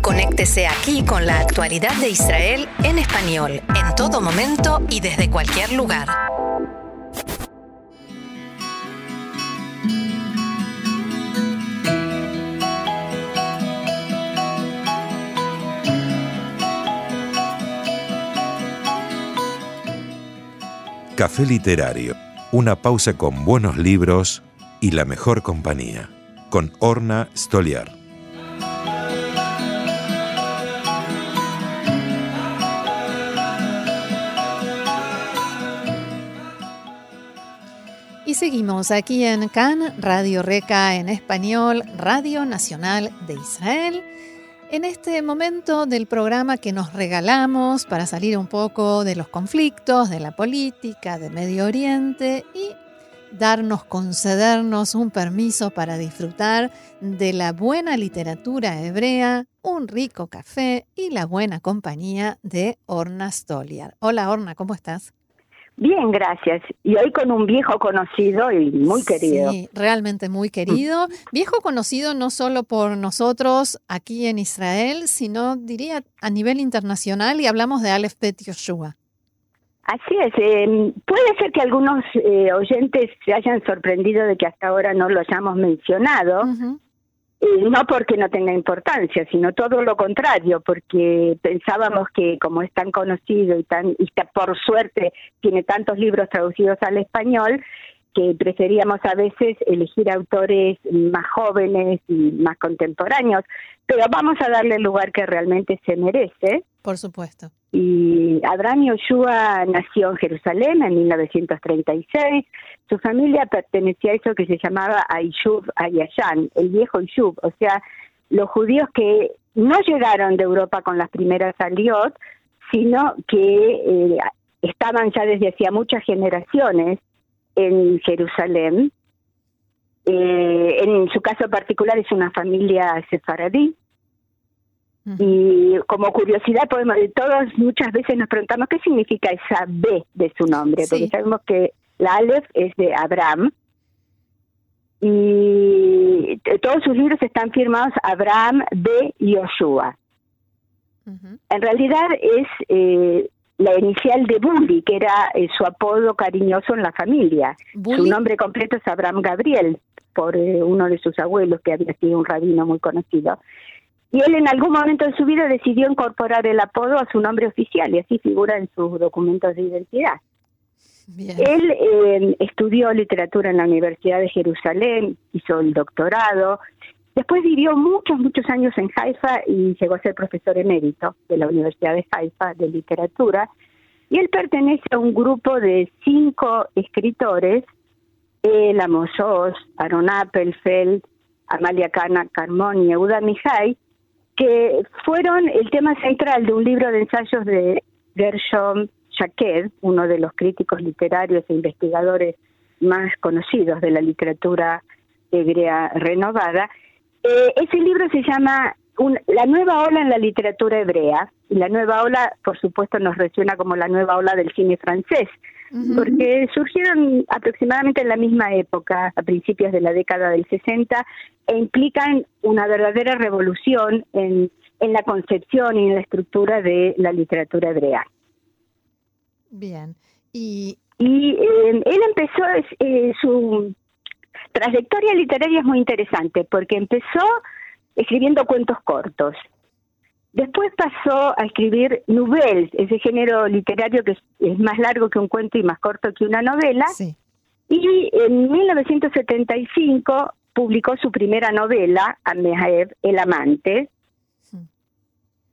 Conéctese aquí con la actualidad de Israel en español, en todo momento y desde cualquier lugar. Café Literario, una pausa con buenos libros y la mejor compañía, con Orna Stoliar. Seguimos aquí en CAN, Radio Reca en español, Radio Nacional de Israel en este momento del programa que nos regalamos para salir un poco de los conflictos, de la política, de Medio Oriente y darnos, concedernos un permiso para disfrutar de la buena literatura hebrea, un rico café y la buena compañía de Orna Stoliar. Hola Orna, ¿cómo estás? Bien, gracias. Y hoy con un viejo conocido y muy querido. Sí, realmente muy querido. Viejo conocido no solo por nosotros aquí en Israel, sino diría a nivel internacional y hablamos de Aleph Bet Yoshua. Así es. Eh, puede ser que algunos eh, oyentes se hayan sorprendido de que hasta ahora no lo hayamos mencionado, no porque no tenga importancia, sino todo lo contrario, porque pensábamos que como es tan conocido y tan y por suerte tiene tantos libros traducidos al español, que preferíamos a veces elegir autores más jóvenes y más contemporáneos, pero vamos a darle el lugar que realmente se merece. Por supuesto. Y Abraham Yoshua nació en Jerusalén en 1936. Su familia pertenecía a eso que se llamaba Aishuv Ayashan, el viejo Aishuv, o sea, los judíos que no llegaron de Europa con las primeras aliot, sino que eh, estaban ya desde hacía muchas generaciones en Jerusalén. Eh, en su caso particular es una familia sefaradí. Y como curiosidad, podemos, todos muchas veces nos preguntamos qué significa esa B de su nombre, porque sabemos que la Aleph es de Abraham. Y todos sus libros están firmados Abraham B. Yoshua. En realidad es eh, la inicial de Bully, que era eh, su apodo cariñoso en la familia. Su nombre completo es Abraham Gabriel, por eh, uno de sus abuelos, que había sido un rabino muy conocido. Y él en algún momento de su vida decidió incorporar el apodo a su nombre oficial y así figura en sus documentos de identidad. Él eh, estudió literatura en la Universidad de Jerusalén, hizo el doctorado, Después vivió muchos, muchos años en Haifa y llegó a ser profesor emérito de la Universidad de Haifa de literatura. Y él pertenece a un grupo de cinco escritores, él, Amos Aaron Appelfeld, Amalia Kana Carmón y Yehuda Mihai, que fueron el tema central de un libro de ensayos de Gershom Shaked, uno de los críticos literarios e investigadores más conocidos de la literatura hebrea renovada, eh, ese libro se llama La nueva ola en la literatura hebrea. Y la nueva ola, por supuesto, nos resuena como la nueva ola del cine francés, porque surgieron aproximadamente en la misma época, a principios de la década del 60, e implican una verdadera revolución en, en la concepción y en la estructura de la literatura hebrea. Bien. Y, y eh, él empezó eh, su trayectoria literaria es muy interesante porque empezó escribiendo cuentos cortos. Después pasó a escribir nouvelles, ese género literario que es, más largo que un cuento y más corto que una novela. Y en 1975 publicó su primera novela, Amehaev, El amante.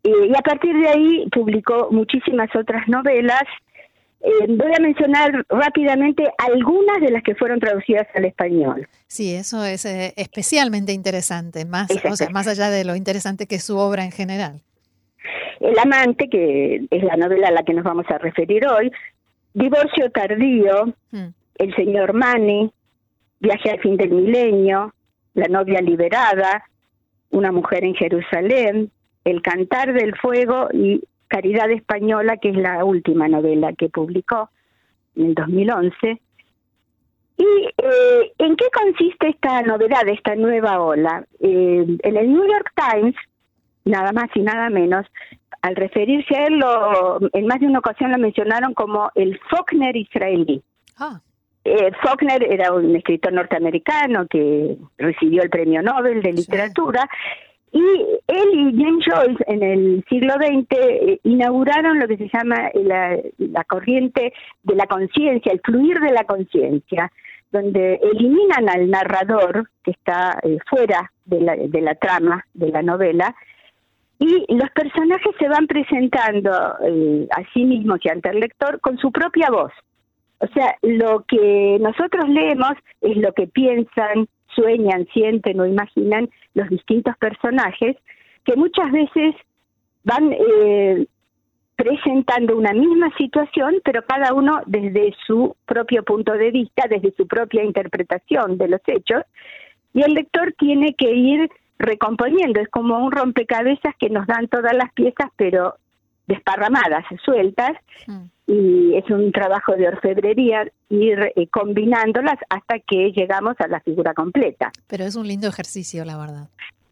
y a partir de ahí publicó muchísimas otras novelas eh, voy a mencionar rápidamente algunas de las que fueron traducidas al español. Sí, eso es eh, especialmente interesante, más, más allá de lo interesante que es su obra en general. El amante, que es la novela a la que nos vamos a referir hoy, Divorcio tardío, hmm. El señor Mani, Viaje al fin del milenio, La novia liberada, Una mujer en Jerusalén, El cantar del fuego y Caridad Española, que es la última novela que publicó en el 2011. ¿Y eh, en qué consiste esta novedad, esta nueva ola? Eh, en el New York Times nada más y nada menos. Al referirse a él, lo, en más de una ocasión lo mencionaron como el Faulkner israelí. Ah. Eh, Faulkner era un escritor norteamericano que recibió el premio Nobel de literatura. Y él y James Joyce en el siglo XX eh, inauguraron lo que se llama la, la corriente de la conciencia, el fluir de la conciencia, donde eliminan al narrador que está eh, fuera de la, de la trama de la novela y los personajes se van presentando eh, a sí mismos y ante el lector con su propia voz. O sea, lo que nosotros leemos es lo que piensan, sueñan, sienten o imaginan los distintos personajes que muchas veces van eh, presentando una misma situación, pero cada uno desde su propio punto de vista, desde su propia interpretación de los hechos, y el lector tiene que ir recomponiendo, es como un rompecabezas que nos dan todas las piezas, pero desparramadas, sueltas, mm. y es un trabajo de orfebrería ir eh, combinándolas hasta que llegamos a la figura completa. Pero es un lindo ejercicio, la verdad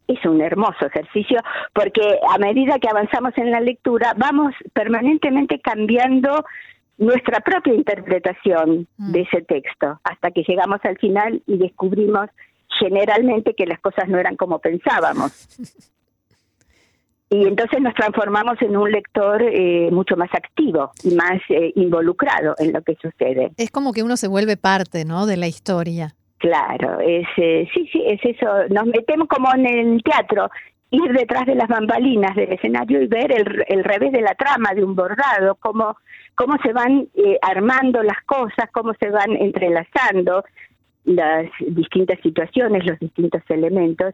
es un hermoso ejercicio porque a medida que avanzamos en la lectura vamos permanentemente cambiando nuestra propia interpretación mm. de ese texto hasta que llegamos al final y descubrimos generalmente que las cosas no eran como pensábamos. Y entonces nos transformamos en un lector eh, mucho más activo y más eh, involucrado en lo que sucede. Es como que uno se vuelve parte, ¿no? De la historia. Claro, es, eh, sí, sí, es eso. Nos metemos como en el teatro, ir detrás de las bambalinas del escenario y ver el, el revés de la trama de un bordado, cómo, cómo se van eh, armando las cosas, cómo se van entrelazando las distintas situaciones, los distintos elementos,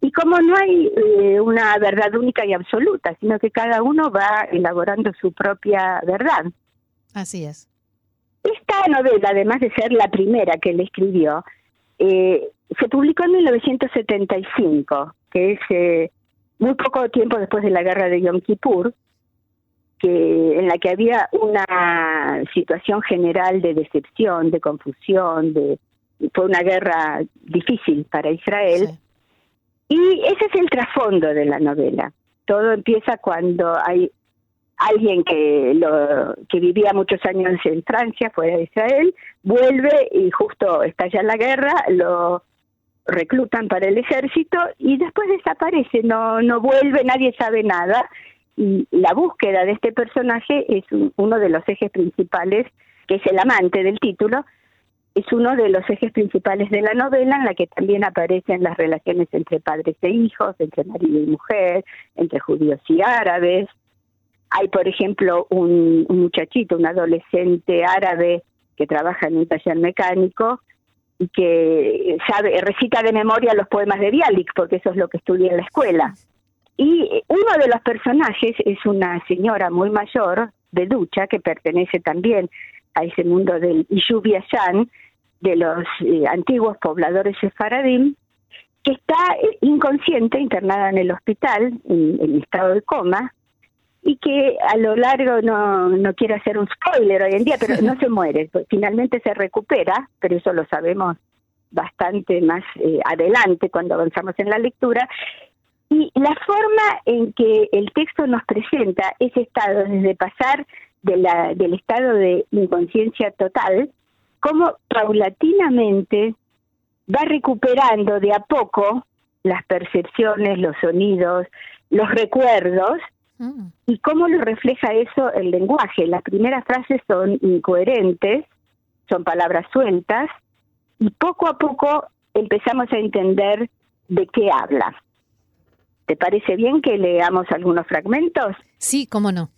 y cómo no hay eh, una verdad única y absoluta, sino que cada uno va elaborando su propia verdad. Así es. Esta novela, además de ser la primera que él escribió, eh, se publicó en 1975, que es eh, muy poco tiempo después de la guerra de Yom Kippur, que, en la que había una situación general de decepción, de confusión, de fue una guerra difícil para Israel. Y ese es el trasfondo de la novela. Todo empieza cuando hay alguien que, lo, que vivía muchos años en Francia, fuera de Israel, vuelve y justo estalla la guerra, lo reclutan para el ejército y después desaparece, no, no vuelve, nadie sabe nada. Y la búsqueda de este personaje es uno de los ejes principales, que es el amante del título, es uno de los ejes principales de la novela en la que también aparecen las relaciones entre padres e hijos, entre marido y mujer, entre judíos y árabes, hay, por ejemplo, un, muchachito, un adolescente árabe que trabaja en un taller mecánico y que sabe, recita de memoria los poemas de Bialik, porque eso es lo que estudia en la escuela. Y uno de los personajes es una señora muy mayor, de ducha, que pertenece también a ese mundo del Yubiashan, de los eh, antiguos pobladores sefaradim, que está eh, inconsciente, internada en el hospital, en estado de coma, y que a lo largo no, no quiero hacer un spoiler hoy en día, pero no se muere, pues finalmente se recupera, pero eso lo sabemos bastante más eh, adelante cuando avanzamos en la lectura. Y la forma en que el texto nos presenta ese estado, desde pasar de la, del estado de inconsciencia total, como paulatinamente va recuperando de a poco las percepciones, los sonidos, los recuerdos, Mm. ¿Y cómo lo refleja eso el lenguaje? Las primeras frases son incoherentes, son palabras sueltas, y poco a poco empezamos a entender de qué habla. ¿Te parece bien que leamos algunos fragmentos? Sí, cómo no.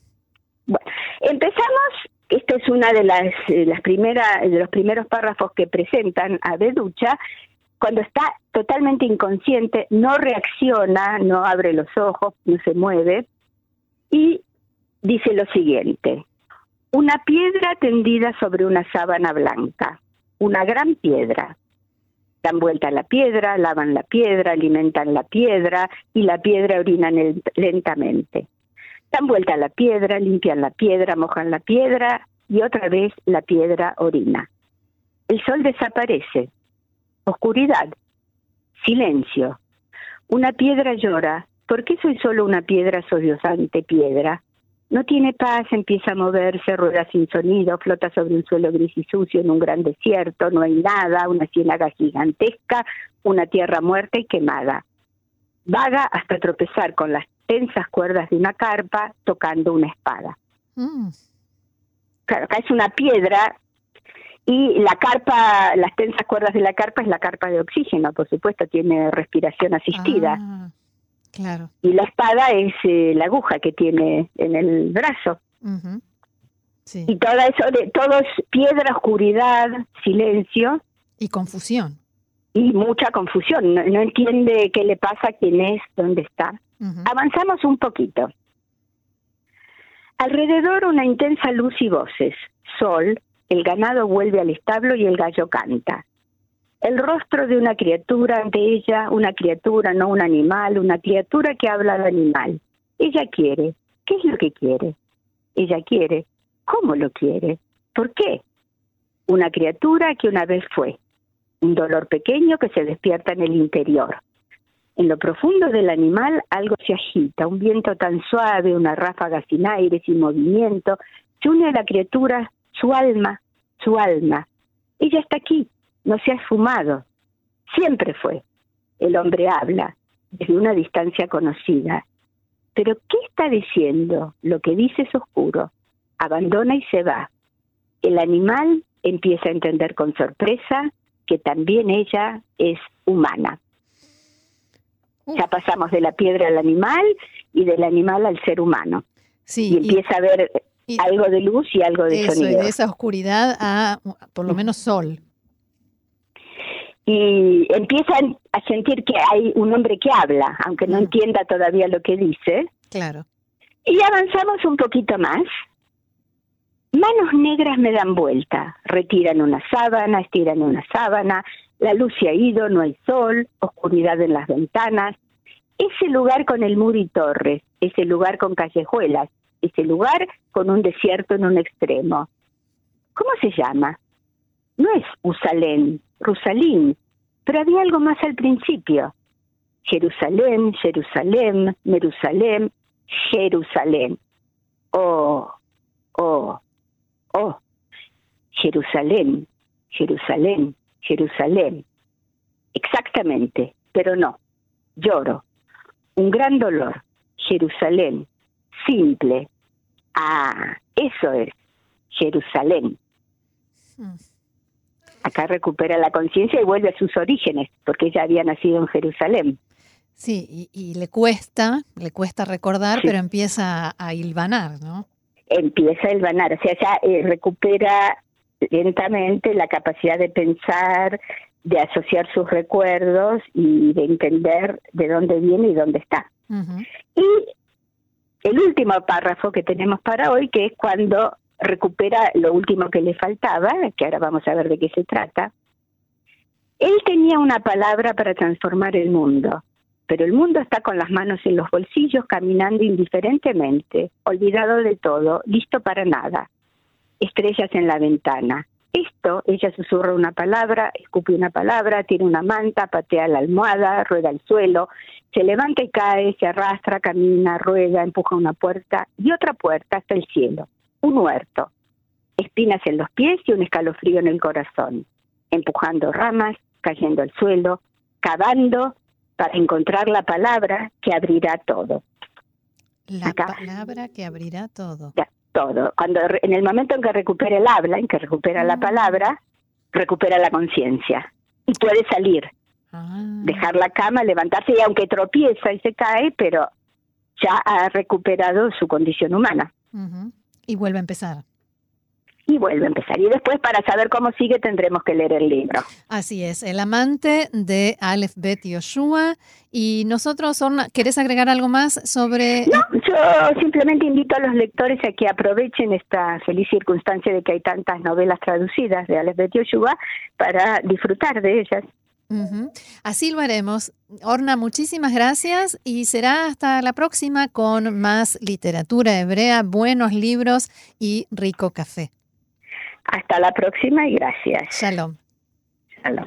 Bueno, empezamos, esta es una de las, primeras, de los primeros párrafos que presentan a Beducha, cuando está totalmente inconsciente, no reacciona, no abre los ojos, no se mueve, y dice lo siguiente, una piedra tendida sobre una sábana blanca, una gran piedra. Dan vuelta a la piedra, lavan la piedra, alimentan la piedra y la piedra orina lentamente. Dan vuelta a la piedra, limpian la piedra, mojan la piedra y otra vez la piedra orina. El sol desaparece. Oscuridad. Silencio. Una piedra llora ¿Por qué soy solo una piedra sollozante piedra? No tiene paz, empieza a moverse, rueda sin sonido, flota sobre un suelo gris y sucio en un gran desierto, no hay nada, una ciénaga gigantesca, una tierra muerta y quemada. Vaga hasta tropezar con las tensas cuerdas de una carpa tocando una espada. Mm. Claro, acá es una piedra y la carpa, las tensas cuerdas de la carpa es la carpa de oxígeno, por supuesto, tiene respiración asistida. Ah, claro. Y la espada es eh, la aguja que tiene en el brazo. sí. Y todo eso, de, todo es piedra, oscuridad, silencio. Y confusión. Y mucha confusión. No, entiende qué le pasa, quién es, dónde está. Avanzamos un poquito. Alrededor una intensa luz y voces. Sol, el ganado vuelve al establo y el gallo canta. El rostro de una criatura ante ella, una criatura, no un animal, una criatura que habla de animal. Ella quiere. ¿Qué es lo que quiere? Ella quiere. ¿Cómo lo quiere? ¿Por qué? Una criatura que una vez fue. Un dolor pequeño que se despierta en el interior. En lo profundo del animal algo se agita, un viento tan suave, una ráfaga sin aire, sin movimiento, se une a la criatura su alma, su alma. Ella está aquí, no se ha esfumado, siempre fue. El hombre habla desde una distancia conocida. Pero ¿qué está diciendo? Lo que dice es oscuro. Abandona y se va. El animal empieza a entender con sorpresa que también ella es humana. Ya pasamos de la piedra al animal y del animal al ser humano. Sí, y empieza a ver algo de luz y algo de eso, sonido. de esa oscuridad a por lo menos sol. Y empiezan a sentir que hay un hombre que habla, aunque no entienda todavía lo que dice. Claro. Y avanzamos un poquito más. Manos negras me dan vuelta, retiran una sábana, estiran una sábana, la luz se ha ido, no hay sol, oscuridad en las ventanas. Ese lugar con el muro y torres, ese lugar con callejuelas, ese lugar con un desierto en un extremo. ¿Cómo se llama? No es Usalén, Rusalín, pero había algo más al principio. Jerusalén, Jerusalén, Jerusalén, Jerusalén. Oh, oh, oh. Jerusalén, Jerusalén, Jerusalén. Exactamente, pero no. Lloro. Un gran dolor. Jerusalén. Simple, Ah, eso es Jerusalén. Hmm. Acá recupera la conciencia y vuelve a sus orígenes, porque ella había nacido en Jerusalén. Sí, y, le cuesta, le cuesta recordar, pero empieza a hilvanar, ¿no? Empieza a hilvanar, o sea, ya eh, recupera lentamente la capacidad de pensar, de asociar sus recuerdos y de entender de dónde viene y dónde está. Y el último párrafo que tenemos para hoy, que es cuando recupera lo último que le faltaba, que ahora vamos a ver de qué se trata. Él tenía una palabra para transformar el mundo, pero el mundo está con las manos en los bolsillos, caminando indiferentemente, olvidado de todo, listo para nada. Estrellas en la ventana. Esto, ella susurra una palabra, escupe una palabra, tiene una manta, patea la almohada, rueda el suelo, se levanta y cae, se arrastra, camina, rueda, empuja una puerta y otra puerta hasta el cielo, un huerto, espinas en los pies y un escalofrío en el corazón, empujando ramas, cayendo al suelo, cavando para encontrar la palabra que abrirá todo. La palabra que abrirá todo. Todo. Cuando en el momento en que recupera el habla, en que recupera la mm. palabra, recupera la conciencia y puede salir Ah. Dejar la cama, levantarse y aunque tropieza y se cae, pero ya ha recuperado su condición humana. Y vuelve a empezar. Y vuelve a empezar. Y después, para saber cómo sigue, tendremos que leer el libro. Así es, El amante de Aleph Bet Yoshua. Y nosotros, Orna, ¿querés agregar algo más sobre...? No, yo simplemente invito a los lectores a que aprovechen esta feliz circunstancia de que hay tantas novelas traducidas de Aleph Bet Yoshua para disfrutar de ellas. Así lo haremos. Orna, muchísimas gracias y será hasta la próxima con más literatura hebrea, buenos libros y rico café. Hasta la próxima y gracias. Shalom. Shalom.